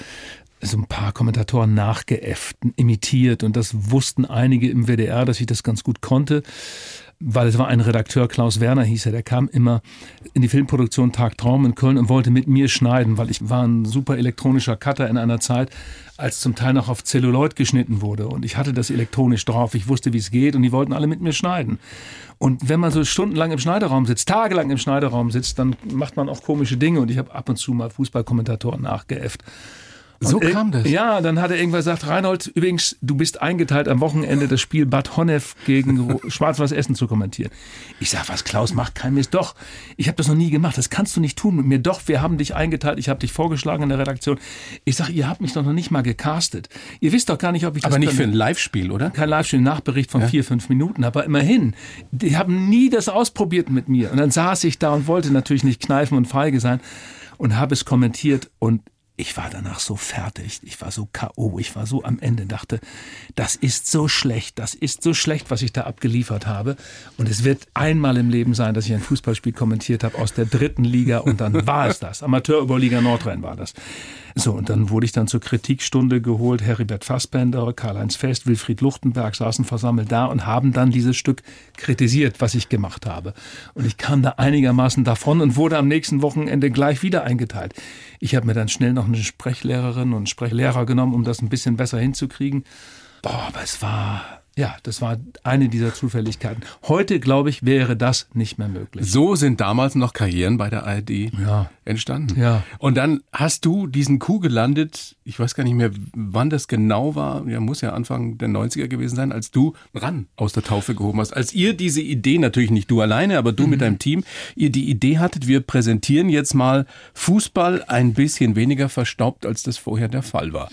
so ein paar Kommentatoren nachgeäfft, imitiert und das wussten einige im WDR, dass ich das ganz gut konnte weil es war ein Redakteur, Klaus Werner hieß er, der kam immer in die Filmproduktion Tag Traum in Köln und wollte mit mir schneiden, weil ich war ein super elektronischer Cutter in einer Zeit, als zum Teil noch auf Celluloid geschnitten wurde und ich hatte das elektronisch drauf, ich wusste, wie es geht und die wollten alle mit mir schneiden. Und wenn man so stundenlang im Schneiderraum sitzt, tagelang im Schneiderraum sitzt, dann macht man auch komische Dinge und ich habe ab und zu mal Fußballkommentatoren nachgeäfft. So kam das. Ja, dann hat er irgendwann gesagt, Reinhold, übrigens, du bist eingeteilt am Wochenende das Spiel Bad Honnef gegen Schwarz-Weiß Essen zu kommentieren. Ich sag, was Klaus macht, kein Mist. Doch, ich habe das noch nie gemacht. Das kannst du nicht tun mit mir. Doch, wir haben dich eingeteilt. Ich habe dich vorgeschlagen in der Redaktion. Ich sag, ihr habt mich doch noch nicht mal gecastet. Ihr wisst doch gar nicht, ob ich das Aber nicht für ein Live-Spiel, oder? Kein Live-Spiel, Nachbericht von ja. vier, fünf Minuten. Aber immerhin, die haben nie das ausprobiert mit mir. Und dann saß ich da und wollte natürlich nicht kneifen und feige sein und habe es kommentiert und ich war danach so fertig, ich war so K.O., ich war so am Ende, dachte, das ist so schlecht, das ist so schlecht, was ich da abgeliefert habe. Und es wird einmal im Leben sein, dass ich ein Fußballspiel kommentiert habe aus der dritten Liga und dann war es das. Amateurüberliga Nordrhein war das. So, und dann wurde ich dann zur Kritikstunde geholt. Heribert Fassbender, Karl-Heinz Fest, Wilfried Luchtenberg saßen versammelt da und haben dann dieses Stück kritisiert, was ich gemacht habe. Und ich kam da einigermaßen davon und wurde am nächsten Wochenende gleich wieder eingeteilt. Ich habe mir dann schnell noch eine Sprechlehrerin und Sprechlehrer genommen, um das ein bisschen besser hinzukriegen. Boah, aber es war ja, das war eine dieser Zufälligkeiten. Heute, glaube ich, wäre das nicht mehr möglich. So sind damals noch Karrieren bei der ARD ja. entstanden. Ja. Und dann hast du diesen Coup gelandet, ich weiß gar nicht mehr, wann das genau war, ja, muss ja Anfang der 90er gewesen sein, als du ran aus der Taufe gehoben hast. Als ihr diese Idee, natürlich nicht du alleine, aber du mhm. mit deinem Team, ihr die Idee hattet, wir präsentieren jetzt mal Fußball ein bisschen weniger verstaubt, als das vorher der Fall war.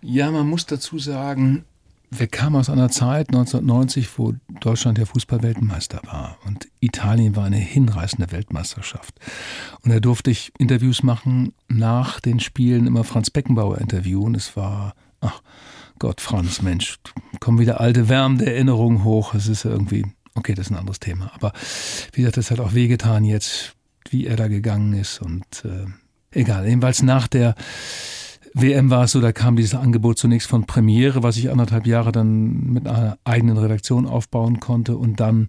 Ja, man muss dazu sagen, wir kamen aus einer Zeit 1990, wo Deutschland der Fußballweltmeister war und Italien war eine hinreißende Weltmeisterschaft. Und da durfte ich Interviews machen nach den Spielen, immer Franz Beckenbauer interviewen. Es war, ach Gott, Franz, Mensch, kommen wieder alte wärmende Erinnerungen hoch. Es ist irgendwie, okay, das ist ein anderes Thema. Aber wie gesagt, das hat auch wehgetan jetzt, wie er da gegangen ist und äh, egal. Jedenfalls nach der WM war es so, da kam dieses Angebot zunächst von Premiere, was ich anderthalb Jahre dann mit einer eigenen Redaktion aufbauen konnte und dann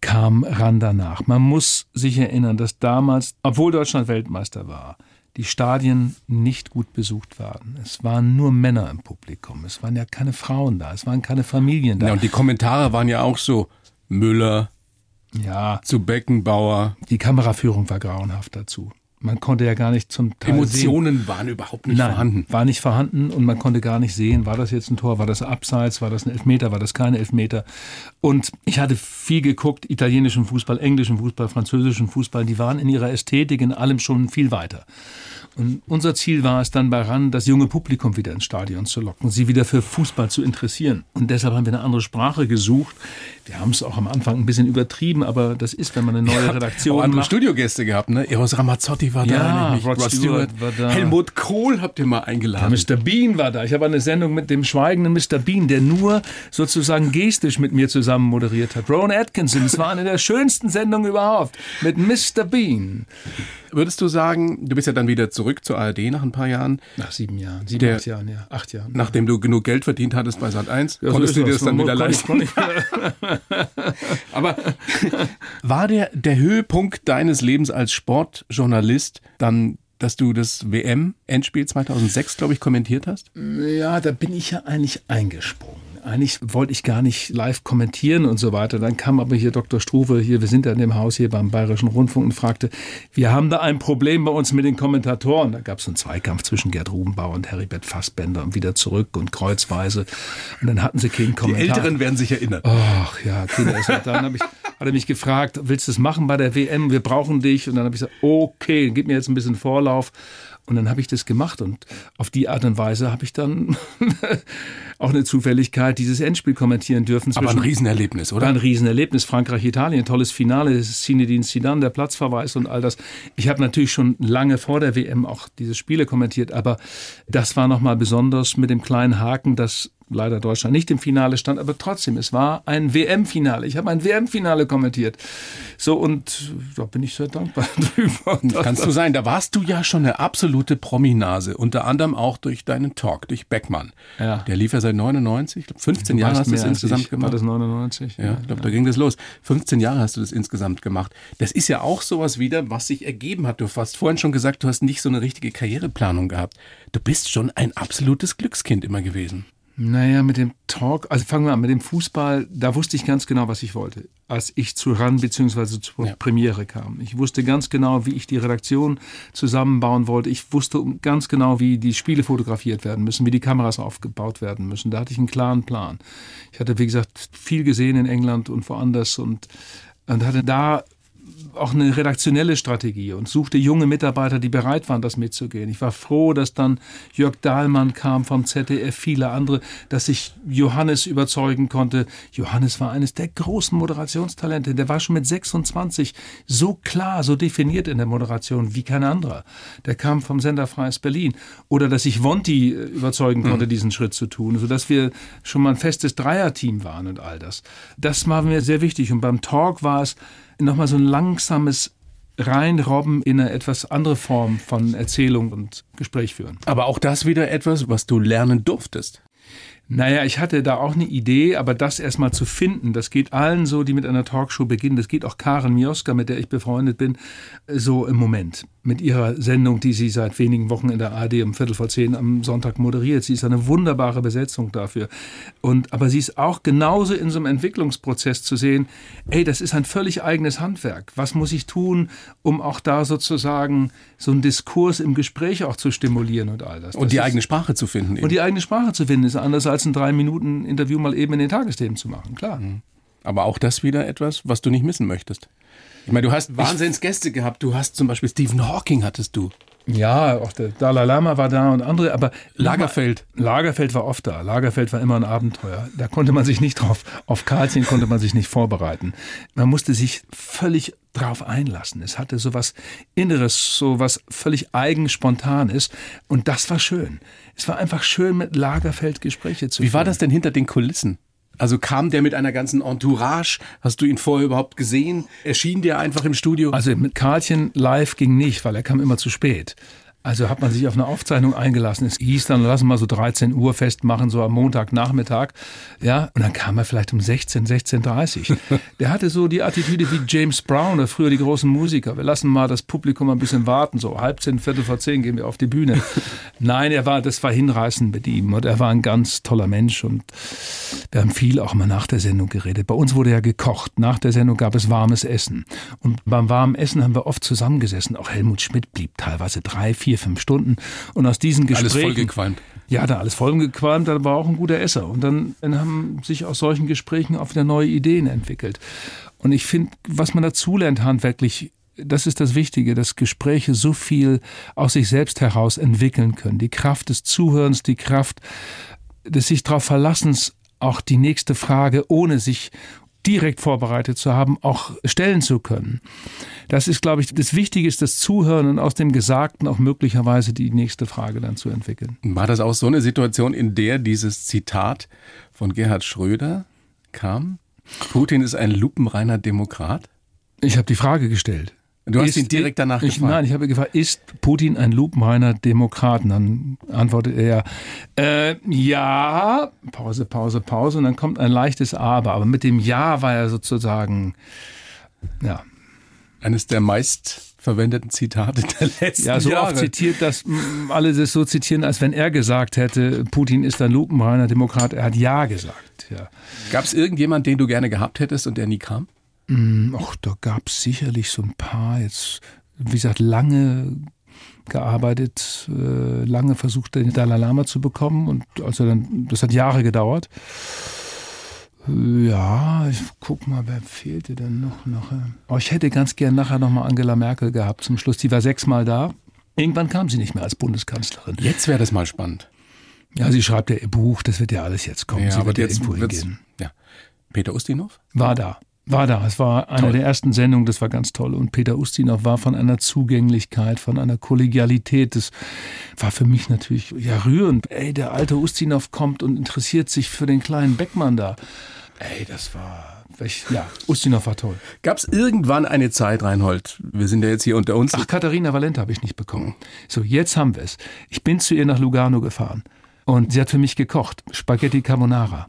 kam ran danach. Man muss sich erinnern, dass damals, obwohl Deutschland Weltmeister war, die Stadien nicht gut besucht waren. Es waren nur Männer im Publikum. Es waren ja keine Frauen da. Es waren keine Familien da. Ja, und die Kommentare waren ja auch so Müller, ja, zu Beckenbauer. Die Kameraführung war grauenhaft dazu. Man konnte ja gar nicht zum Teil Emotionen sehen. waren überhaupt nicht Nein, vorhanden. War nicht vorhanden und man konnte gar nicht sehen, war das jetzt ein Tor, war das Abseits, war das ein Elfmeter, war das kein Elfmeter. Und ich hatte viel geguckt, italienischen Fußball, englischen Fußball, französischen Fußball, die waren in ihrer Ästhetik in allem schon viel weiter. Und unser Ziel war es dann bei RAN, das junge Publikum wieder ins Stadion zu locken, sie wieder für Fußball zu interessieren. Und deshalb haben wir eine andere Sprache gesucht. Wir haben es auch am Anfang ein bisschen übertrieben, aber das ist, wenn man eine neue Redaktion auch andere macht. Studiogäste gehabt, ne? Eros Ramazzotti war ja, da, Rod, Rod Stewart, war da. Helmut Kohl habt ihr mal eingeladen. Ja, Mr. Bean war da. Ich habe eine Sendung mit dem schweigenden Mr. Bean, der nur sozusagen gestisch mit mir zusammen moderiert hat. Rowan Atkinson, es war eine der schönsten Sendungen überhaupt mit Mr. Bean. Würdest du sagen, du bist ja dann wieder zurück zur ARD nach ein paar Jahren? Nach sieben Jahren, sieben, der, acht Jahren, ja, acht Jahren. Nachdem du genug Geld verdient hattest bei Sat 1, ja, konntest so du dir das dann wieder leisten? Aber war der, der Höhepunkt deines Lebens als Sportjournalist dann dass du das WM-Endspiel 2006, glaube ich, kommentiert hast? Ja, da bin ich ja eigentlich eingesprungen eigentlich wollte ich gar nicht live kommentieren und so weiter. Dann kam aber hier Dr. Struve, hier, wir sind ja in dem Haus hier beim Bayerischen Rundfunk und fragte, wir haben da ein Problem bei uns mit den Kommentatoren. Da gab es einen Zweikampf zwischen Gerd Rubenbauer und Heribert Fassbender und wieder zurück und kreuzweise. Und dann hatten sie keinen Kommentar. Die Älteren werden sich erinnern. Ach ja, Kinder. Dann hab ich, hat er mich gefragt, willst du es machen bei der WM? Wir brauchen dich. Und dann habe ich gesagt, okay, gib mir jetzt ein bisschen Vorlauf. Und dann habe ich das gemacht und auf die Art und Weise habe ich dann auch eine Zufälligkeit dieses Endspiel kommentieren dürfen. Aber ein Riesenerlebnis, oder? War ein Riesenerlebnis. Frankreich-Italien, tolles Finale, Zinedine Zidane, der Platzverweis und all das. Ich habe natürlich schon lange vor der WM auch diese Spiele kommentiert, aber das war nochmal besonders mit dem kleinen Haken, dass leider Deutschland nicht im Finale stand, aber trotzdem, es war ein WM-Finale. Ich habe ein WM-Finale kommentiert. So, und da bin ich sehr dankbar drüber. Kannst du sein, da warst du ja schon eine absolute Prominase, unter anderem auch durch deinen Talk, durch Beckmann. Ja. Der lief ja seit 99, ich glaube 15 Jahre hast du das insgesamt ich. gemacht. War das 99? Ja, ich glaube, ja. da ging das los. 15 Jahre hast du das insgesamt gemacht. Das ist ja auch sowas wieder, was sich ergeben hat. Du hast vorhin schon gesagt, du hast nicht so eine richtige Karriereplanung gehabt. Du bist schon ein absolutes Glückskind immer gewesen. Naja, mit dem Talk, also fangen wir an, mit dem Fußball, da wusste ich ganz genau, was ich wollte, als ich zu RAN bzw. zur ja. Premiere kam. Ich wusste ganz genau, wie ich die Redaktion zusammenbauen wollte. Ich wusste ganz genau, wie die Spiele fotografiert werden müssen, wie die Kameras aufgebaut werden müssen. Da hatte ich einen klaren Plan. Ich hatte, wie gesagt, viel gesehen in England und woanders und, und hatte da auch eine redaktionelle Strategie und suchte junge Mitarbeiter, die bereit waren, das mitzugehen. Ich war froh, dass dann Jörg Dahlmann kam vom ZDF, viele andere, dass ich Johannes überzeugen konnte. Johannes war eines der großen Moderationstalente. Der war schon mit 26 so klar, so definiert in der Moderation wie kein anderer. Der kam vom Sender Freies Berlin. Oder dass ich Vonti äh, überzeugen konnte, mhm. diesen Schritt zu tun, sodass wir schon mal ein festes Dreierteam waren und all das. Das war mir sehr wichtig. Und beim Talk war es, nochmal so ein langsames reinrobben in eine etwas andere Form von Erzählung und Gespräch führen. Aber auch das wieder etwas, was du lernen durftest. Naja, ich hatte da auch eine Idee, aber das erstmal zu finden, das geht allen so, die mit einer Talkshow beginnen. Das geht auch Karen Mioska, mit der ich befreundet bin, so im Moment. Mit ihrer Sendung, die sie seit wenigen Wochen in der ARD um Viertel vor zehn am Sonntag moderiert. Sie ist eine wunderbare Besetzung dafür. Und, aber sie ist auch genauso in so einem Entwicklungsprozess zu sehen, ey, das ist ein völlig eigenes Handwerk. Was muss ich tun, um auch da sozusagen so einen Diskurs im Gespräch auch zu stimulieren und all das. Und das die ist, eigene Sprache zu finden. Eben. Und die eigene Sprache zu finden ist anders als ein drei Minuten Interview mal eben in den Tagesthemen zu machen, klar. Mhm. Aber auch das wieder etwas, was du nicht missen möchtest. Ich meine, du hast Wahnsinnsgäste gehabt. Du hast zum Beispiel Stephen Hawking hattest du. Ja, auch der Dalai Lama war da und andere, aber Lagerfeld. Lagerfeld war oft da. Lagerfeld war immer ein Abenteuer. Da konnte man sich nicht drauf, auf Karlchen konnte man sich nicht vorbereiten. Man musste sich völlig drauf einlassen. Es hatte so was Inneres, so was völlig eigen spontanes und das war schön. Es war einfach schön, mit Lagerfeld Gespräche zu Wie führen. war das denn hinter den Kulissen? Also kam der mit einer ganzen Entourage? Hast du ihn vorher überhaupt gesehen? Erschien der einfach im Studio? Also mit Karlchen live ging nicht, weil er kam immer zu spät. Also hat man sich auf eine Aufzeichnung eingelassen. Es hieß dann, lassen wir mal so 13 Uhr festmachen, so am Montagnachmittag. Ja, und dann kam er vielleicht um 16, 16.30 Der hatte so die Attitüde wie James Brown oder früher die großen Musiker. Wir lassen mal das Publikum ein bisschen warten, so halb zehn, viertel vor zehn gehen wir auf die Bühne. Nein, er war, das war hinreißend mit ihm und er war ein ganz toller Mensch und wir haben viel auch mal nach der Sendung geredet. Bei uns wurde ja gekocht. Nach der Sendung gab es warmes Essen. Und beim warmen Essen haben wir oft zusammengesessen. Auch Helmut Schmidt blieb teilweise drei, vier, fünf Stunden. Und aus diesen Gesprächen. Alles vollgequalmt. Ja, da alles vollgequalmt, da war auch ein guter Esser. Und dann, dann haben sich aus solchen Gesprächen auch wieder neue Ideen entwickelt. Und ich finde, was man dazulernt handwerklich, das ist das Wichtige, dass Gespräche so viel aus sich selbst heraus entwickeln können. Die Kraft des Zuhörens, die Kraft des sich darauf Verlassens, auch die nächste Frage, ohne sich direkt vorbereitet zu haben, auch stellen zu können. Das ist, glaube ich, das Wichtige ist das Zuhören und aus dem Gesagten auch möglicherweise die nächste Frage dann zu entwickeln. War das auch so eine Situation, in der dieses Zitat von Gerhard Schröder kam? Putin ist ein lupenreiner Demokrat? Ich habe die Frage gestellt. Du hast ist, ihn direkt danach ich, gefragt. Nein, ich habe gefragt, ist Putin ein lupenreiner Demokrat? Und dann antwortet er, äh, ja, Pause, Pause, Pause. Und dann kommt ein leichtes Aber. Aber mit dem Ja war er sozusagen, ja. Eines der meist verwendeten Zitate der letzten Jahre. Ja, so Jahre. oft zitiert, dass alle das so zitieren, als wenn er gesagt hätte, Putin ist ein lupenreiner Demokrat. Er hat Ja gesagt. Ja. Gab es irgendjemand, den du gerne gehabt hättest und der nie kam? Mm, ach, da gab es sicherlich so ein paar. Jetzt, wie gesagt, lange gearbeitet, äh, lange versucht, den Dalai Lama zu bekommen. Und also dann, das hat Jahre gedauert. Ja, ich guck mal, wer fehlte denn noch nachher? Oh, ich hätte ganz gern nachher nochmal Angela Merkel gehabt zum Schluss. Die war sechsmal da. Irgendwann kam sie nicht mehr als Bundeskanzlerin. Jetzt wäre das mal spannend. Ja, sie schreibt ja ihr Buch, das wird ja alles jetzt kommen. Ja, sie aber wird jetzt ja irgendwo hingehen. Ja. Peter Ustinov? War da. War da. Es war eine toll. der ersten Sendungen, das war ganz toll. Und Peter Ustinov war von einer Zugänglichkeit, von einer Kollegialität. Das war für mich natürlich ja rührend. Ey, der alte Ustinov kommt und interessiert sich für den kleinen Beckmann da. Ey, das war. Ja, Ustinov war toll. Gab es irgendwann eine Zeit, Reinhold? Wir sind ja jetzt hier unter uns. Ach, Katharina Valente habe ich nicht bekommen. So, jetzt haben wir es. Ich bin zu ihr nach Lugano gefahren und sie hat für mich gekocht. Spaghetti Carbonara.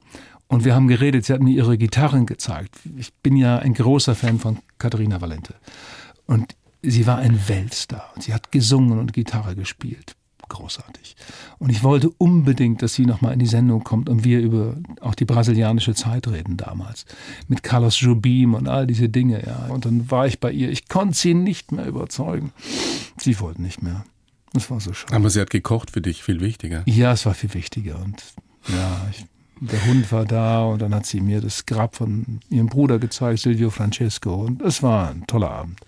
Und wir haben geredet, sie hat mir ihre Gitarren gezeigt. Ich bin ja ein großer Fan von Katharina Valente. Und sie war ein Weltstar. Sie hat gesungen und Gitarre gespielt. Großartig. Und ich wollte unbedingt, dass sie nochmal in die Sendung kommt und wir über auch die brasilianische Zeit reden damals. Mit Carlos Jobim und all diese Dinge, ja. Und dann war ich bei ihr. Ich konnte sie nicht mehr überzeugen. Sie wollte nicht mehr. Das war so schade. Aber sie hat gekocht für dich, viel wichtiger. Ja, es war viel wichtiger. Und ja, ich der Hund war da und dann hat sie mir das Grab von ihrem Bruder gezeigt, Silvio Francesco. Und es war ein toller Abend.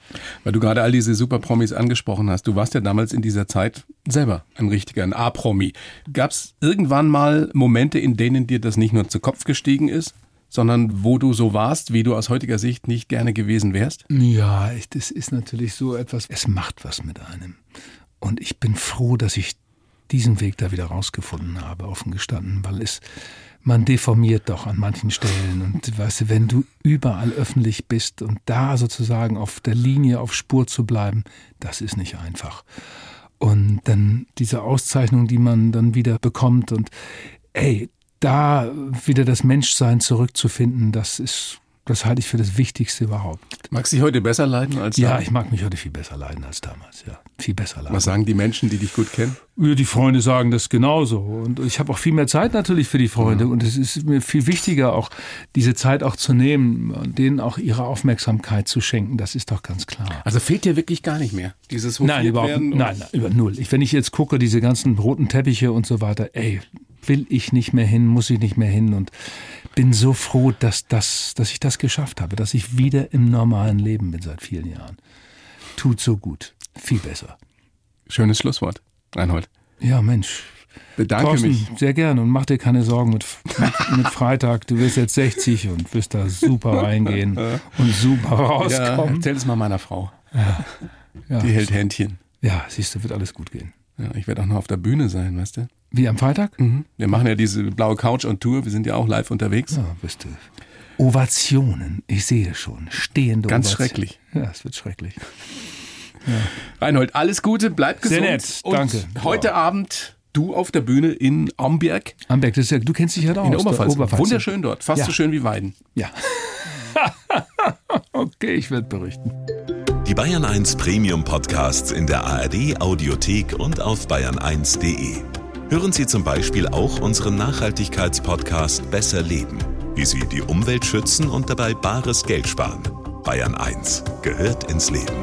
Weil du gerade all diese Superpromis angesprochen hast. Du warst ja damals in dieser Zeit selber ein richtiger, ein A-Promi. Gab es irgendwann mal Momente, in denen dir das nicht nur zu Kopf gestiegen ist, sondern wo du so warst, wie du aus heutiger Sicht nicht gerne gewesen wärst? Ja, das ist natürlich so etwas, es macht was mit einem. Und ich bin froh, dass ich diesen Weg da wieder rausgefunden habe, offen gestanden, weil es man deformiert doch an manchen Stellen. Und weißt du, wenn du überall öffentlich bist und da sozusagen auf der Linie, auf Spur zu bleiben, das ist nicht einfach. Und dann diese Auszeichnung, die man dann wieder bekommt und ey, da wieder das Menschsein zurückzufinden, das ist das halte ich für das Wichtigste überhaupt. Magst du dich heute besser leiden als damals? Ja, ich mag mich heute viel besser leiden als damals. Ja, viel besser leiden. Was sagen die Menschen, die dich gut kennen? Die Freunde sagen das genauso. Und ich habe auch viel mehr Zeit natürlich für die Freunde. Ja. Und es ist mir viel wichtiger, auch diese Zeit auch zu nehmen und denen auch ihre Aufmerksamkeit zu schenken. Das ist doch ganz klar. Also fehlt dir wirklich gar nicht mehr dieses Nein, überhaupt nein, nein, über null. Ich, wenn ich jetzt gucke, diese ganzen roten Teppiche und so weiter, ey, will ich nicht mehr hin, muss ich nicht mehr hin und bin so froh, dass, das, dass ich das geschafft habe, dass ich wieder im normalen Leben bin seit vielen Jahren. Tut so gut. Viel besser. Schönes Schlusswort, Reinhold. Ja, Mensch. Bedanke Thorsten, mich. Sehr gerne und mach dir keine Sorgen mit, mit, mit, Freitag. Du wirst jetzt 60 und wirst da super reingehen und super rauskommen. Ja, erzähl es mal meiner Frau. Ja. Ja, Die hält Händchen. Ja, siehst du, wird alles gut gehen. Ja, ich werde auch noch auf der Bühne sein, weißt du? Wie am Freitag? Mhm. Wir machen ja diese blaue Couch on Tour. Wir sind ja auch live unterwegs. Ja, bist du. Ovationen, ich sehe schon. Stehende Ganz Ovationen. schrecklich. Ja, es wird schrecklich. Reinhold, alles Gute, bleib gesund. Sehr nett, danke. Und heute ja. Abend du auf der Bühne in Amberg. Amberg, das ist ja, du kennst dich ja da aus. In der Oberpfalz. Oberpfalz. Wunderschön dort, fast ja. so schön wie Weiden. Ja. okay, ich werde berichten. Die Bayern 1 Premium Podcasts in der ARD Audiothek und auf bayern1.de. Hören Sie zum Beispiel auch unseren Nachhaltigkeitspodcast Besser Leben, wie Sie die Umwelt schützen und dabei bares Geld sparen. Bayern 1 gehört ins Leben.